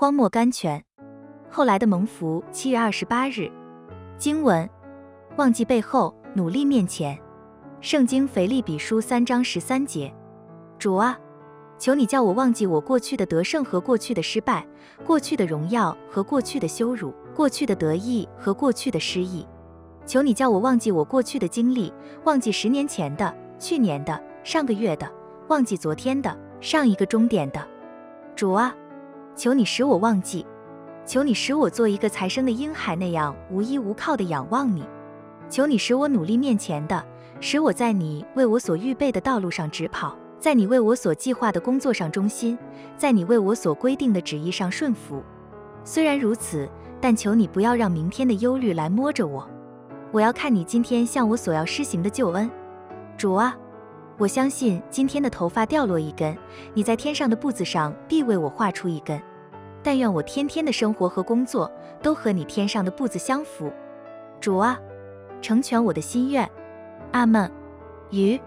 荒漠甘泉。后来的蒙福，七月二十八日。经文：忘记背后，努力面前。圣经腓立比书三章十三节。主啊，求你叫我忘记我过去的得胜和过去的失败，过去的荣耀和过去的羞辱，过去的得意和过去的失意。求你叫我忘记我过去的经历，忘记十年前的、去年的、上个月的，忘记昨天的、上一个终点的。主啊，求你使我忘记。求你使我做一个才生的婴孩那样无依无靠的仰望你，求你使我努力面前的，使我在你为我所预备的道路上直跑，在你为我所计划的工作上忠心，在你为我所规定的旨意上顺服。虽然如此，但求你不要让明天的忧虑来摸着我。我要看你今天向我所要施行的救恩。主啊，我相信今天的头发掉落一根，你在天上的步子上必为我画出一根。但愿我天天的生活和工作都和你天上的步子相符，主啊，成全我的心愿，阿门。鱼。